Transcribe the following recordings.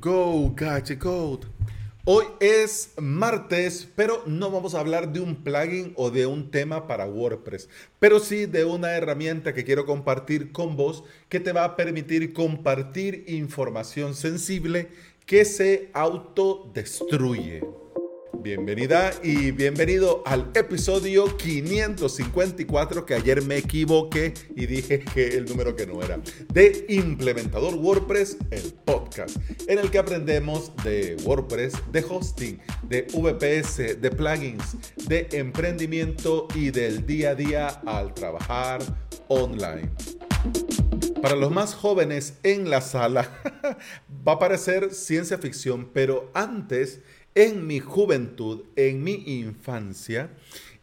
Go, Gadget Code. Hoy es martes, pero no vamos a hablar de un plugin o de un tema para WordPress, pero sí de una herramienta que quiero compartir con vos que te va a permitir compartir información sensible que se autodestruye. Bienvenida y bienvenido al episodio 554 que ayer me equivoqué y dije que el número que no era de Implementador WordPress, el podcast, en el que aprendemos de WordPress, de hosting, de VPS, de plugins, de emprendimiento y del día a día al trabajar online. Para los más jóvenes en la sala va a parecer ciencia ficción, pero antes en mi juventud, en mi infancia,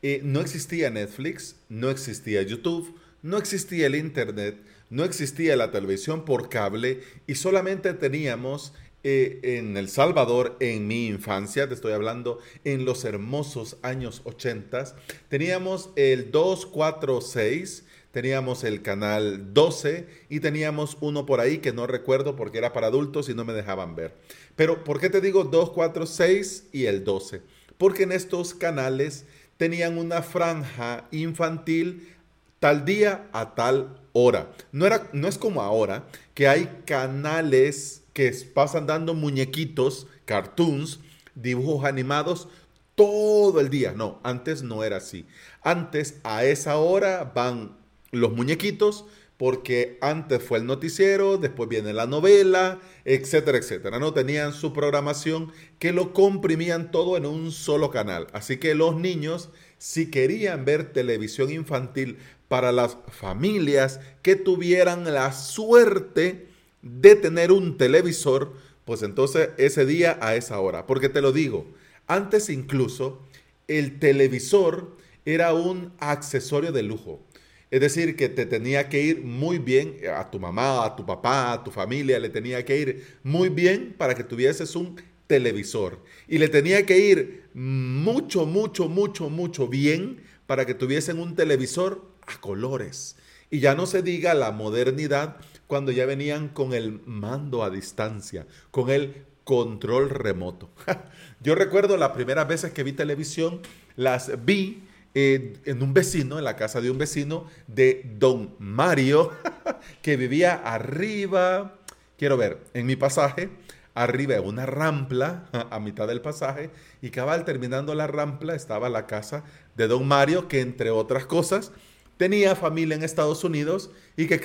eh, no existía Netflix, no existía YouTube, no existía el Internet, no existía la televisión por cable y solamente teníamos eh, en El Salvador, en mi infancia, te estoy hablando en los hermosos años 80, teníamos el 246 teníamos el canal 12 y teníamos uno por ahí que no recuerdo porque era para adultos y no me dejaban ver. Pero ¿por qué te digo 2, 4, 6 y el 12? Porque en estos canales tenían una franja infantil tal día a tal hora. No, era, no es como ahora que hay canales que pasan dando muñequitos, cartoons, dibujos animados todo el día. No, antes no era así. Antes a esa hora van los muñequitos, porque antes fue el noticiero, después viene la novela, etcétera, etcétera. No tenían su programación que lo comprimían todo en un solo canal. Así que los niños, si querían ver televisión infantil para las familias que tuvieran la suerte de tener un televisor, pues entonces ese día a esa hora. Porque te lo digo, antes incluso el televisor era un accesorio de lujo. Es decir, que te tenía que ir muy bien a tu mamá, a tu papá, a tu familia, le tenía que ir muy bien para que tuvieses un televisor. Y le tenía que ir mucho, mucho, mucho, mucho bien para que tuviesen un televisor a colores. Y ya no se diga la modernidad cuando ya venían con el mando a distancia, con el control remoto. Yo recuerdo las primeras veces que vi televisión, las vi en un vecino, en la casa de un vecino de don Mario, que vivía arriba, quiero ver, en mi pasaje, arriba una rampla, a mitad del pasaje, y cabal terminando la rampla estaba la casa de don Mario, que entre otras cosas tenía familia en Estados Unidos y que,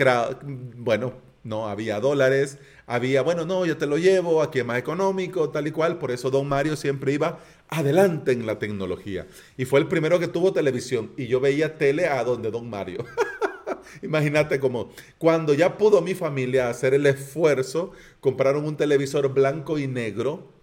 bueno, no había dólares, había, bueno, no, yo te lo llevo, aquí es más económico, tal y cual, por eso don Mario siempre iba adelante en la tecnología. Y fue el primero que tuvo televisión y yo veía tele a donde don Mario. Imagínate como cuando ya pudo mi familia hacer el esfuerzo, compraron un televisor blanco y negro.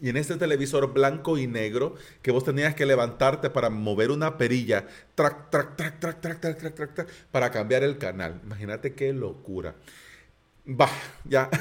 Y en este televisor blanco y negro, que vos tenías que levantarte para mover una perilla, track, track, track, track, track, track, track, track para cambiar el canal. Imagínate qué locura. Bah, ya.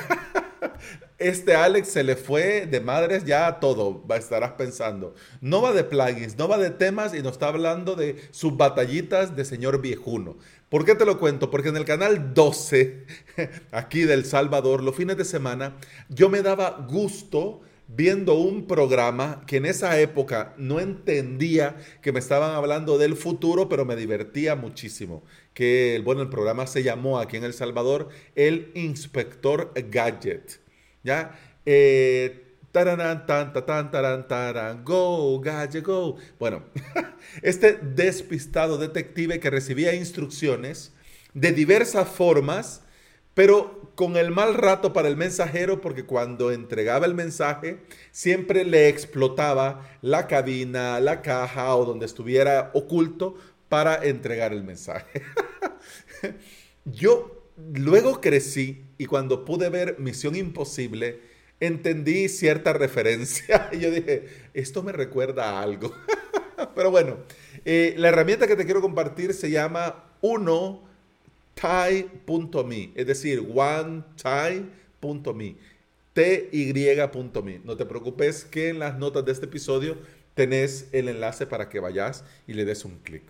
Este Alex se le fue de madres ya a todo, estarás pensando. No va de plugins, no va de temas y nos está hablando de sus batallitas de señor viejuno. ¿Por qué te lo cuento? Porque en el canal 12, aquí del Salvador, los fines de semana, yo me daba gusto viendo un programa que en esa época no entendía que me estaban hablando del futuro, pero me divertía muchísimo. Que, bueno, el programa se llamó aquí en El Salvador El Inspector Gadget. ¿Ya? Eh, Taran, tan, tan, taran, taran, go, gadget, go. Bueno, este despistado detective que recibía instrucciones de diversas formas, pero con el mal rato para el mensajero porque cuando entregaba el mensaje siempre le explotaba la cabina, la caja o donde estuviera oculto para entregar el mensaje. Yo luego crecí y cuando pude ver Misión Imposible, entendí cierta referencia y yo dije, esto me recuerda a algo. Pero bueno, eh, la herramienta que te quiero compartir se llama Uno ty.me, es decir, one-tie.me, ty.me. No te preocupes que en las notas de este episodio tenés el enlace para que vayas y le des un clic.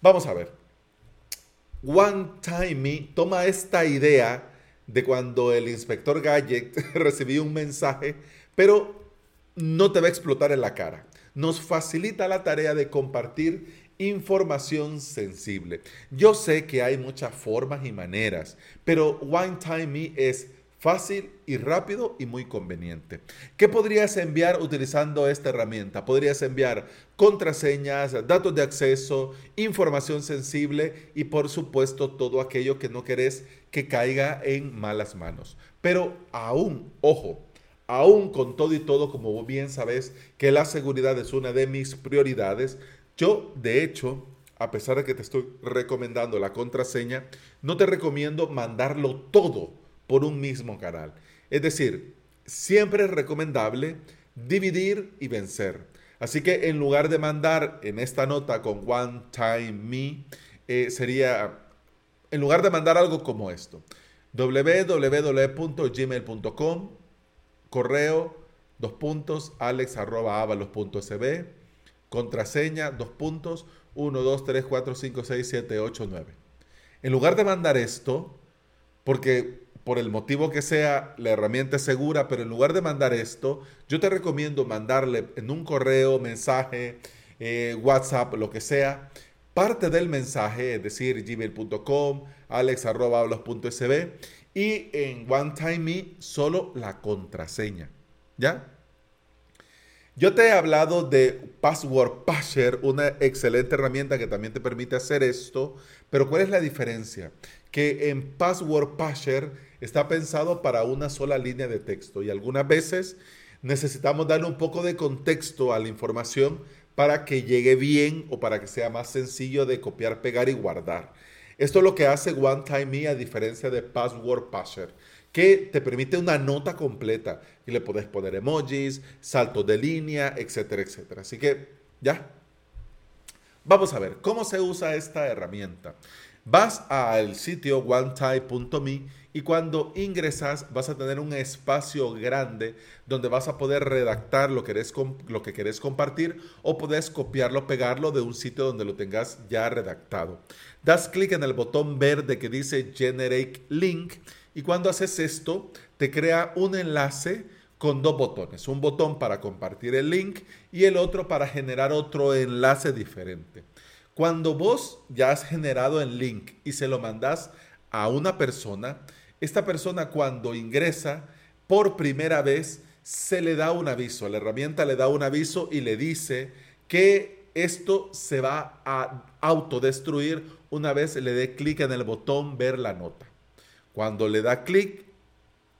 Vamos a ver. One Time Me toma esta idea de cuando el inspector Gadget recibió un mensaje, pero no te va a explotar en la cara. Nos facilita la tarea de compartir información sensible. Yo sé que hay muchas formas y maneras, pero One Time Me es fácil y rápido y muy conveniente. ¿Qué podrías enviar utilizando esta herramienta? Podrías enviar contraseñas, datos de acceso, información sensible y por supuesto todo aquello que no querés que caiga en malas manos. Pero aún, ojo, aún con todo y todo, como bien sabes que la seguridad es una de mis prioridades, yo de hecho a pesar de que te estoy recomendando la contraseña, no te recomiendo mandarlo todo por un mismo canal. Es decir, siempre es recomendable dividir y vencer. Así que en lugar de mandar en esta nota con One Time Me, eh, sería, en lugar de mandar algo como esto, www.gmail.com, correo, dos puntos, alex arroba avalos.sb, contraseña, dos puntos, 1, 2, 3, 4, 5, 6, 7, 8, 9. En lugar de mandar esto, porque por el motivo que sea, la herramienta es segura, pero en lugar de mandar esto, yo te recomiendo mandarle en un correo, mensaje, eh, WhatsApp, lo que sea, parte del mensaje, es decir, gmail.com, alex.hablos.sb y en OneTime solo la contraseña. ¿Ya? Yo te he hablado de Password Pasher, una excelente herramienta que también te permite hacer esto, pero ¿cuál es la diferencia? Que en Password Pasher está pensado para una sola línea de texto y algunas veces necesitamos darle un poco de contexto a la información para que llegue bien o para que sea más sencillo de copiar, pegar y guardar. Esto es lo que hace OneTime a diferencia de Password Pasher que te permite una nota completa y le puedes poner emojis, saltos de línea, etcétera, etcétera. Así que ya. Vamos a ver cómo se usa esta herramienta. Vas al sitio onetype.me y cuando ingresas vas a tener un espacio grande donde vas a poder redactar lo que, querés, lo que querés compartir o puedes copiarlo, pegarlo de un sitio donde lo tengas ya redactado. Das clic en el botón verde que dice Generate Link y cuando haces esto, te crea un enlace con dos botones. Un botón para compartir el link y el otro para generar otro enlace diferente. Cuando vos ya has generado el link y se lo mandas a una persona, esta persona cuando ingresa por primera vez se le da un aviso. La herramienta le da un aviso y le dice que esto se va a autodestruir una vez le dé clic en el botón ver la nota. Cuando le da clic,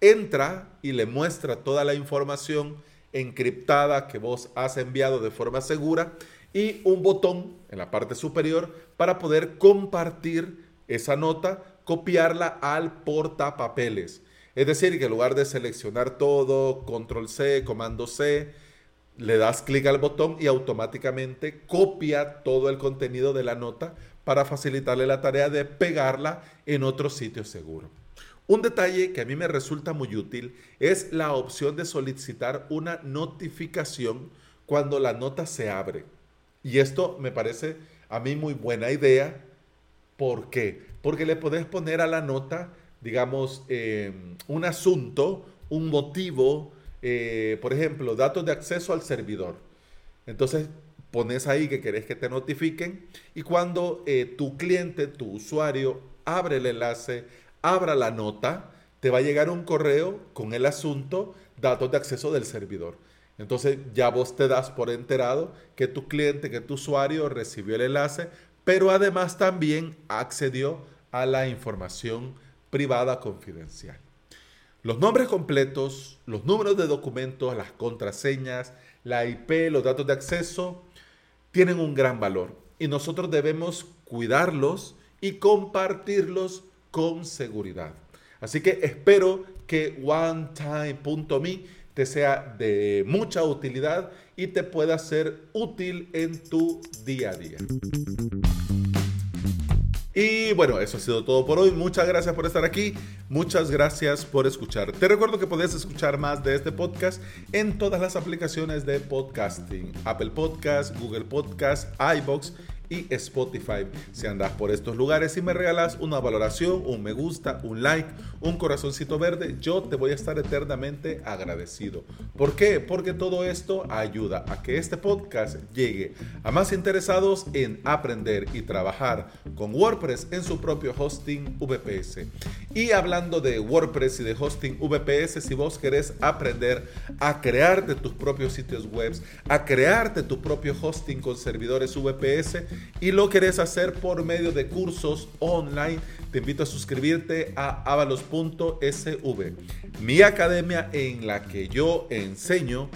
entra y le muestra toda la información encriptada que vos has enviado de forma segura y un botón en la parte superior para poder compartir esa nota, copiarla al portapapeles. Es decir, que en lugar de seleccionar todo, control C, comando C, le das clic al botón y automáticamente copia todo el contenido de la nota para facilitarle la tarea de pegarla en otro sitio seguro. Un detalle que a mí me resulta muy útil es la opción de solicitar una notificación cuando la nota se abre. Y esto me parece a mí muy buena idea. ¿Por qué? Porque le podés poner a la nota, digamos, em, un asunto, un motivo, eh, por ejemplo, datos de acceso al servidor. Entonces, pones ahí que querés que te notifiquen y cuando eh, tu cliente, tu usuario, abre el enlace, abra la nota, te va a llegar un correo con el asunto, datos de acceso del servidor. Entonces ya vos te das por enterado que tu cliente, que tu usuario recibió el enlace, pero además también accedió a la información privada confidencial. Los nombres completos, los números de documentos, las contraseñas, la IP, los datos de acceso, tienen un gran valor y nosotros debemos cuidarlos y compartirlos con seguridad. Así que espero que OneTime.me te sea de mucha utilidad y te pueda ser útil en tu día a día. Y bueno, eso ha sido todo por hoy. Muchas gracias por estar aquí. Muchas gracias por escuchar. Te recuerdo que puedes escuchar más de este podcast en todas las aplicaciones de podcasting. Apple Podcast, Google Podcast, iBox y Spotify. Si andas por estos lugares y me regalas una valoración, un me gusta, un like, un corazoncito verde, yo te voy a estar eternamente agradecido. ¿Por qué? Porque todo esto ayuda a que este podcast llegue a más interesados en aprender y trabajar con WordPress en su propio hosting VPS. Y hablando de WordPress y de hosting VPS, si vos querés aprender a crearte tus propios sitios web, a crearte tu propio hosting con servidores VPS y lo querés hacer por medio de cursos online, te invito a suscribirte a avalos.sv, mi academia en la que yo enseño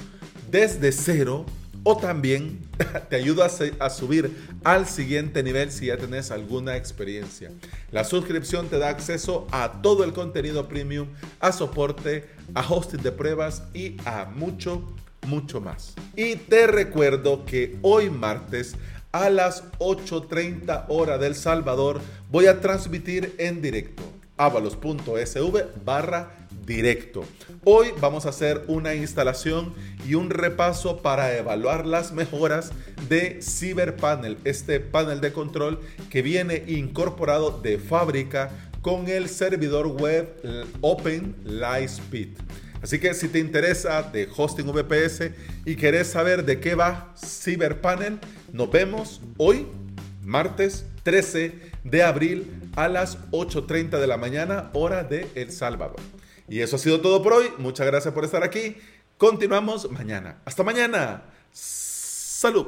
desde cero o también te ayuda a, subir al siguiente nivel si ya tenés alguna experiencia. La suscripción te da acceso a todo el contenido premium, a soporte, a hosting de pruebas y a mucho, mucho más. Y te recuerdo que hoy martes a las 8.30 hora del Salvador voy a transmitir en directo avalos.sv barra directo. Hoy vamos a hacer una instalación y un repaso para evaluar las mejoras de CyberPanel, este panel de control que viene incorporado de fábrica con el servidor web Open Lightspeed. Así que si te interesa de hosting VPS y querés saber de qué va CyberPanel, nos vemos hoy, martes 13 de abril a las 8.30 de la mañana, hora de El Salvador. Y eso ha sido todo por hoy. Muchas gracias por estar aquí. Continuamos mañana. Hasta mañana. Salud.